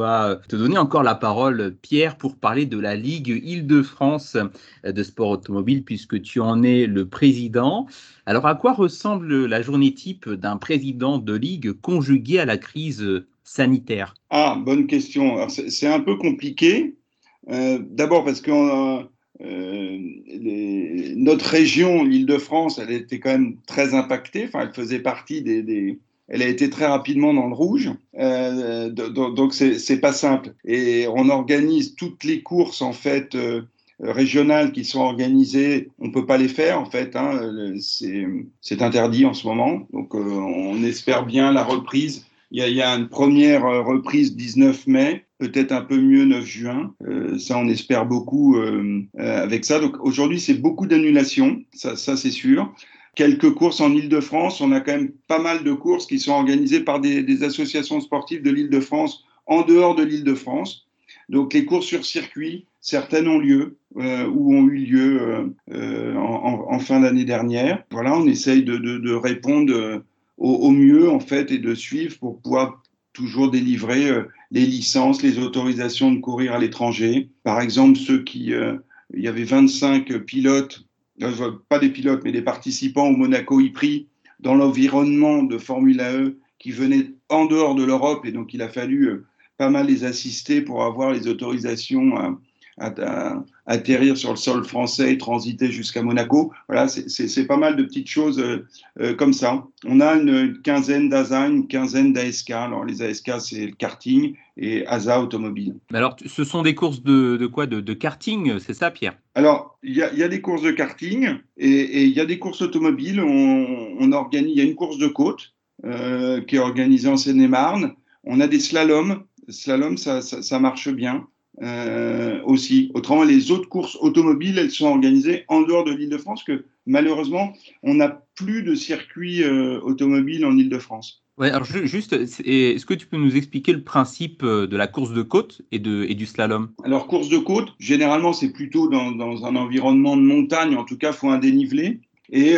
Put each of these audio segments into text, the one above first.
va te donner encore la parole, Pierre, pour parler de la Ligue Île-de-France de sport automobile, puisque tu en es le président. Alors, à quoi ressemble la journée type d'un président de ligue conjugué à la crise sanitaire? Ah, bonne question. C'est un peu compliqué. Euh, d'abord parce que euh, notre région, l'Île-de-France, elle était quand même très impactée. Enfin, elle faisait partie des, elle a été très rapidement dans le rouge, euh, donc c'est pas simple. Et on organise toutes les courses en fait régionales qui sont organisées, on peut pas les faire en fait, hein, c'est interdit en ce moment. Donc on espère bien la reprise il y, a, une première euh, reprise 19 mai, peut-être un peu mieux 9 juin. Euh, ça, on espère beaucoup euh, avec ça. Donc aujourd'hui, c'est beaucoup d'annulations, ça c'est sûr. Quelques courses en Ile-de-France. On a quand même pas mal de courses qui sont organisées par des, associations sportives de l'Île-de-France en dehors de l'Île-de-France. Donc les courses sur circuit, certaines ont lieu euh, ou ont eu lieu euh, en, en, fin d'année dernière. Voilà, on essaye de, répondre au, mieux en fait et de suivre pour pouvoir toujours délivrer euh, les licences, les autorisations de courir à l'étranger. Par exemple, ceux qui, euh, il y avait 25 pilotes, euh, pas des pilotes, mais des participants au Monaco e dans l'environnement de Formule E qui venaient en dehors de l'Europe. Et donc il a fallu pas mal les assister pour avoir les autorisations à, atterrir sur le sol français et transiter jusqu'à Monaco. Voilà, c'est pas mal de petites choses euh, euh, comme ça. On a une quinzaine d'ASA, une quinzaine d'ASK. Alors les ASK, c'est le karting et ASA automobile. Alors, ce sont des courses de, quoi? De, karting, c'est ça, Pierre? Alors, il y, a des courses de karting et il y a des courses automobiles. On, organise, il y a une course de côte euh, qui est organisée en Seine-et-Marne. On a des slaloms. Slalom, ça, ça marche bien. Euh, aussi. Autrement, les autres courses automobiles, elles sont organisées en dehors de l'Île-de-France, que malheureusement, on n'a plus de circuit euh, automobile en Île-de-France. Ouais, alors juste, est-ce que tu peux nous expliquer le principe euh, de la course de côte et, de, et du slalom? Alors, course de côte, généralement, c'est plutôt dans, dans, un environnement de montagne, en tout cas, il faut un dénivelé. Et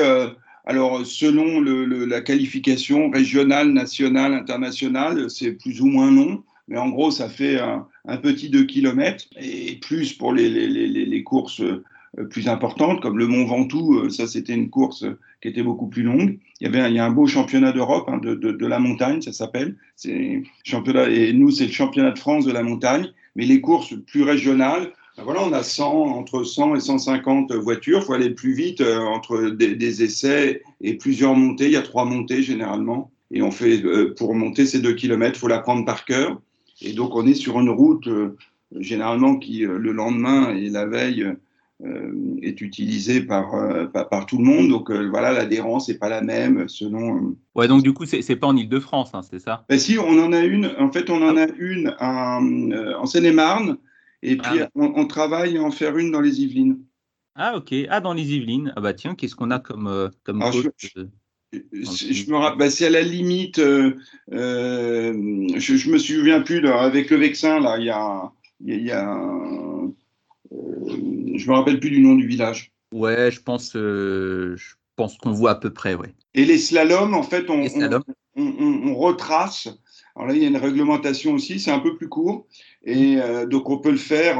alors, selon le, la qualification régionale, nationale, internationale, c'est plus ou moins long mais en gros, ça fait un, petit 2 km et plus pour les, courses euh, plus importantes, comme le Mont Ventoux, euh, ça c'était une course qui était beaucoup plus longue. Il y avait y a un beau championnat d'Europe hein, de, la montagne, ça s'appelle. Championnat et nous c'est le championnat de France de la montagne. Mais les courses plus régionales, ben voilà, on a 100 entre 100 et 150 voitures. Il faut aller plus vite euh, entre des, essais et plusieurs montées. Il y a trois montées généralement. Et on fait, pour monter ces deux kilomètres, il faut la prendre par cœur. Et donc, on est sur une route, euh, généralement, qui, euh, le lendemain et la veille, euh, est utilisée par, par, tout le monde. Donc, voilà, l'adhérence n'est pas la même selon. Ouais, donc, du coup, c'est n'est pas en Ile-de-France, hein, c'est ça? Ben, Si, on en a une. En fait, on en a une en Seine-et-Marne. Et puis, ah. on, travaille à en faire une dans les Yvelines. Ah, ok. Ah, dans les Yvelines. Ah, bah tiens, qu'est-ce qu'on a comme, comme je me rappelle, bah, c'est à la limite, euh, euh, je, je me souviens plus avec le Vexin là, il y a, y a, euh, je me rappelle plus du nom du village. Ouais, je pense, je pense qu'on voit à peu près, ouais. Et les slaloms, en fait, on, on, retrace. Alors là, il y a une réglementation aussi, c'est un peu plus court, et donc on peut le faire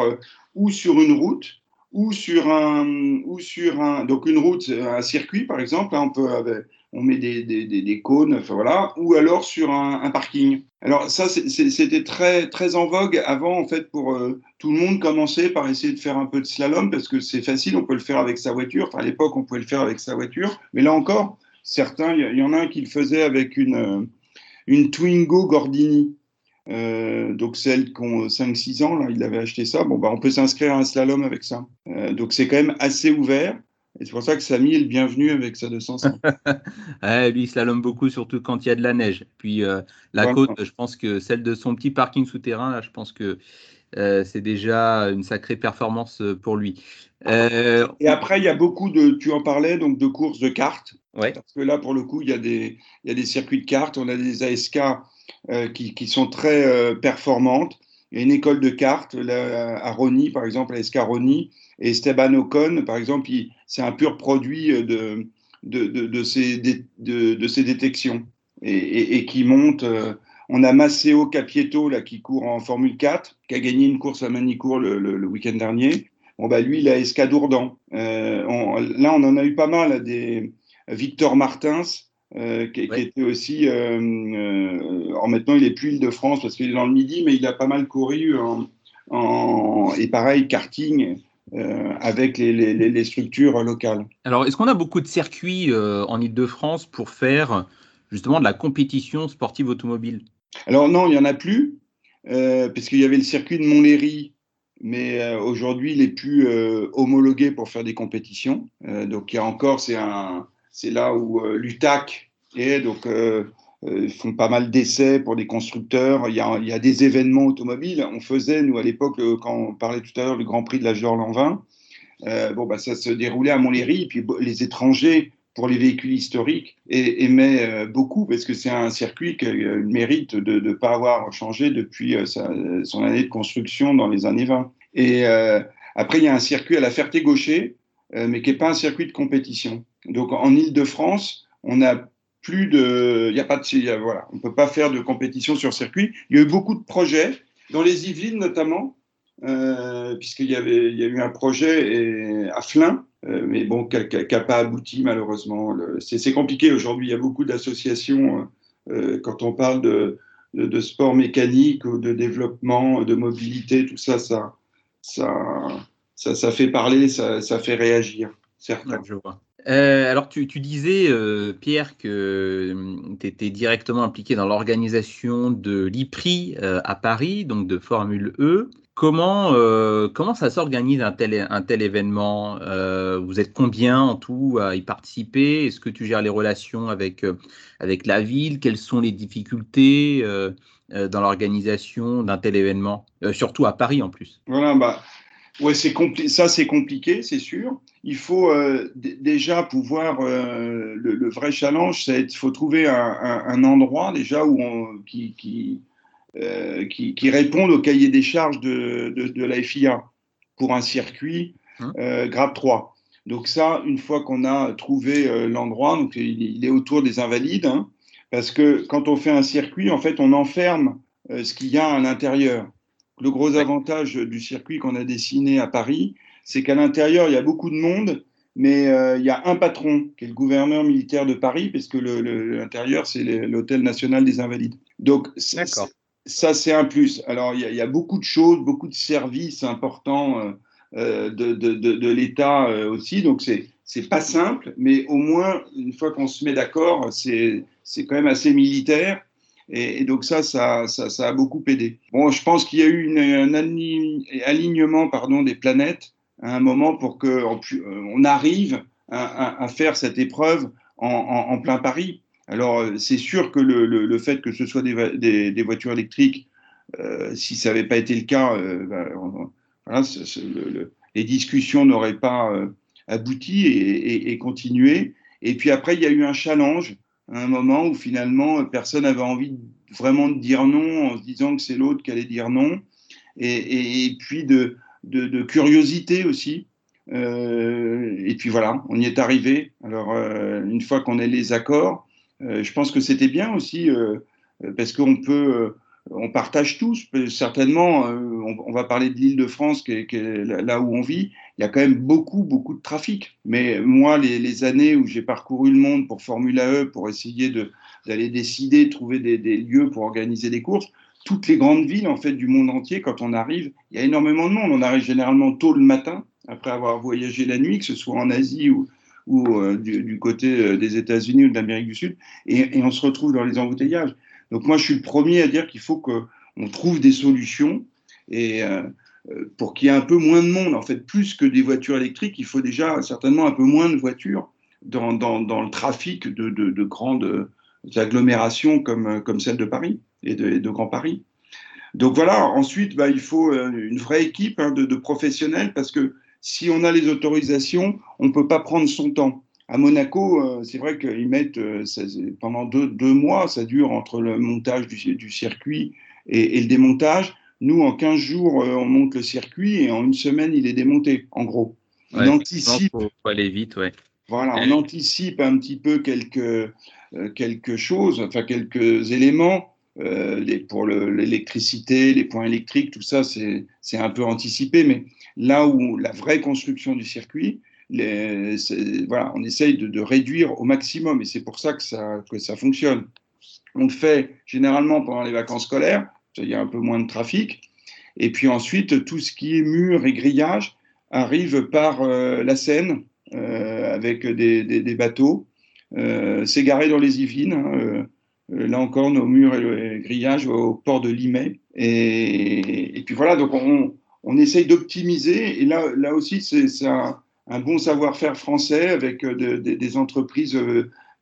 ou sur une route, ou sur un, ou sur un, donc une route, un circuit par exemple, on peut, on met des, des, des, cônes, enfin, voilà, ou alors sur un, parking. Alors ça, c'était très, très en vogue avant, en fait, pour euh, tout le monde commencer par essayer de faire un peu de slalom, parce que c'est facile, on peut le faire avec sa voiture. Enfin, à l'époque, on pouvait le faire avec sa voiture. Mais là encore, certains, il y, en a un qui le faisait avec une, euh, une Twingo Gordini. Euh, donc celle qui ont 5-6 ans, là, il avait acheté ça. Bon, bah, on peut s'inscrire à un slalom avec ça. Euh, donc c'est quand même assez ouvert. Et c'est pour ça que Samy est le bienvenu avec sa 200. ouais, lui, il slalom beaucoup, surtout quand il y a de la neige. Puis euh, la côte, je pense que celle de son petit parking souterrain, là, je pense que c'est déjà une sacrée performance pour lui. Et après, il y a beaucoup de, tu en parlais, donc de courses de cartes. Ouais. Parce que là, pour le coup, il y, a des, il y a des circuits de cartes. On a des ASK euh, qui, qui, sont très euh, performantes. Il y a une école de cartes à Rony, par exemple, à Escaroni, et Esteban Ocon, par exemple, c'est un pur produit de, de, de, de ces, de, de, ces détections et, et, qui monte. Euh, On a Maceo Capieto là, qui court en Formule 4, qui a gagné une course à Manicourt le, le, week-end dernier. Bon, bah, lui, il a Escadourdan. Euh, là, on en a eu pas mal. Des Victor Martins, euh, qui, était aussi. Euh, euh maintenant, il est plus Île-de-France parce qu'il est dans le Midi, mais il a pas mal couru en, en et pareil, karting. Euh, avec les, les, les, structures locales. Alors, est-ce qu'on a beaucoup de circuits euh, en Ile-de-France pour faire justement de la compétition sportive automobile? Alors non, il n'y en a plus, euh, puisqu'il y avait le circuit de Montlhéry, mais euh, aujourd'hui, il n'est plus homologué pour faire des compétitions. donc il y a encore, c'est là où l'UTAC est, donc ils font pas mal d'essais pour des constructeurs. Il y, a, des événements automobiles. On faisait, nous, à l'époque, quand on parlait tout à l'heure du Grand Prix de l'âge d'or l'an 20, euh, bon, bah, ça se déroulait à Montlhéry. Et puis les étrangers, pour les véhicules historiques, aimaient euh, beaucoup parce que c'est un circuit qui euh, mérite de ne pas avoir changé depuis euh, son année de construction dans les années 20. Et après, il y a un circuit à la Ferté-Gaucher, mais qui n'est pas un circuit de compétition. Donc en Ile-de-France, on a plus de, il a pas de, voilà, on peut pas faire de compétition sur circuit. Il y a eu beaucoup de projets dans les Yvelines notamment, euh, puisqu'il y avait, il y a eu un projet à Flins, euh, mais bon, qui n'a pas abouti malheureusement. C'est compliqué aujourd'hui. Il y a beaucoup d'associations euh, quand on parle de, de, sport mécanique ou de développement, de mobilité, tout ça, ça, ça, ça, ça fait parler, ça, ça fait réagir. Certains. je vois. Euh, alors, tu, disais, euh, Pierre, que hum, tu étais directement impliqué dans l'organisation de l'IPRI euh, à Paris, donc de Formule E. Comment, comment ça s'organise un tel, un tel événement? Vous êtes combien en tout à y participer? Est-ce que tu gères les relations avec, avec la ville? Quelles sont les difficultés dans l'organisation d'un tel événement? Surtout à Paris en plus. Voilà, bah, Ouais, c'est ça c'est compliqué, c'est sûr. Il faut euh, déjà pouvoir euh, le, vrai challenge, c'est il faut trouver un, un, un, endroit déjà où on, qui qui, euh, qui, qui réponde au cahier des charges de, de, de la FIA pour un circuit euh, grade 3. Donc ça, une fois qu'on a trouvé l'endroit, donc il, est autour des invalides, hein, parce que quand on fait un circuit, en fait, on enferme ce qu'il y a à l'intérieur. Le gros avantage du circuit qu'on a dessiné à Paris, c'est qu'à l'intérieur, il y a beaucoup de monde, mais euh, il y a un patron, qui est le gouverneur militaire de Paris, puisque l'intérieur, c'est l'Hôtel national des Invalides. Donc, ça, c'est un plus. Alors, il y, a, beaucoup de choses, beaucoup de services importants euh, euh, de, de, de, l'État aussi. Donc, c'est c'est pas simple, mais au moins, une fois qu'on se met d'accord, c'est quand même assez militaire. Et, donc ça ça, ça, a beaucoup aidé. Bon, je pense qu'il y a eu un alignement pardon, des planètes à un moment pour qu'on euh, on arrive à, à, faire cette épreuve en, plein Paris. Alors, euh, c'est sûr que le, fait que ce soit des, voitures électriques, euh, si ça n'avait pas été le cas, voilà, les discussions n'auraient pas abouti et, continué. Et puis après, il y a eu un challenge un moment où finalement personne n'avait envie vraiment de dire non en se disant que c'est l'autre qui allait dire non, et, et, puis de, de, curiosité aussi. Euh, et puis voilà, on y est arrivé. Alors euh, une fois qu'on a les accords, euh, je pense que c'était bien aussi parce qu'on peut on partage tous, certainement, euh, on, va parler de l'île de France, qui est, là où on vit, il y a quand même beaucoup, beaucoup de trafic. Mais moi, les, années où j'ai parcouru le monde pour Formula E, pour essayer d'aller décider, trouver des, lieux pour organiser des courses, toutes les grandes villes en fait du monde entier, quand on arrive, il y a énormément de monde. On arrive généralement tôt le matin, après avoir voyagé la nuit, que ce soit en Asie ou, euh, du, côté euh, des États-Unis ou de l'Amérique du Sud, et on se retrouve dans les embouteillages. Donc moi, je suis le premier à dire qu'il faut qu'on trouve des solutions et euh, euh, pour qu'il y ait un peu moins de monde. En fait, plus que des voitures électriques, il faut déjà certainement un peu moins de voitures dans, dans, dans le trafic de, de, de, grandes agglomérations comme, comme celle de Paris et de, Grand Paris. Donc voilà, ensuite, bah, il faut euh, une vraie équipe hein, de, de, professionnels parce que si on a les autorisations, on ne peut pas prendre son temps. À Monaco, euh, c'est vrai qu'ils mettent euh, pendant deux, deux, mois, ça dure entre le montage du, du circuit et, et, le démontage. Nous, en 15 jours, euh, on monte le circuit et en une semaine, il est démonté, en gros. On ouais, anticipe. Faut, aller vite, ouais. Voilà, on anticipe un petit peu quelque, quelque chose, enfin quelques éléments les, pour l'électricité, les points électriques, tout ça, c'est un peu anticipé. Mais là où la vraie construction du circuit, voilà, on essaye de, réduire au maximum et c'est pour ça que, ça que ça fonctionne. On le fait généralement pendant les vacances scolaires, il y a un peu moins de trafic. Et puis ensuite, tout ce qui est mur et grillage arrive par euh, la Seine euh, avec des, bateaux. Euh, dans les Yvelines. Hein, là encore, nos murs et le grillage au port de Limay. Et, et puis voilà, donc on, on essaye d'optimiser. Et là, là aussi, c'est un, un, bon savoir-faire français avec des entreprises.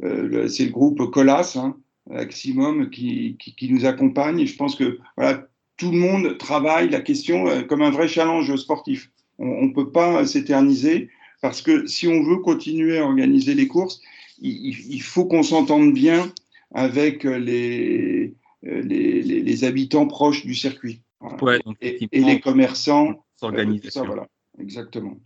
c'est le groupe Colas, hein, Maximum, qui, qui, qui, nous accompagne. Et je pense que voilà, tout le monde travaille la question euh, comme un vrai challenge sportif. On ne peut pas s'éterniser parce que si on veut continuer à organiser les courses, il, il faut qu'on s'entende bien avec les, les, les, les, habitants proches du circuit. Ouais, et, et, les commerçants. S'organiser. voilà, exactement.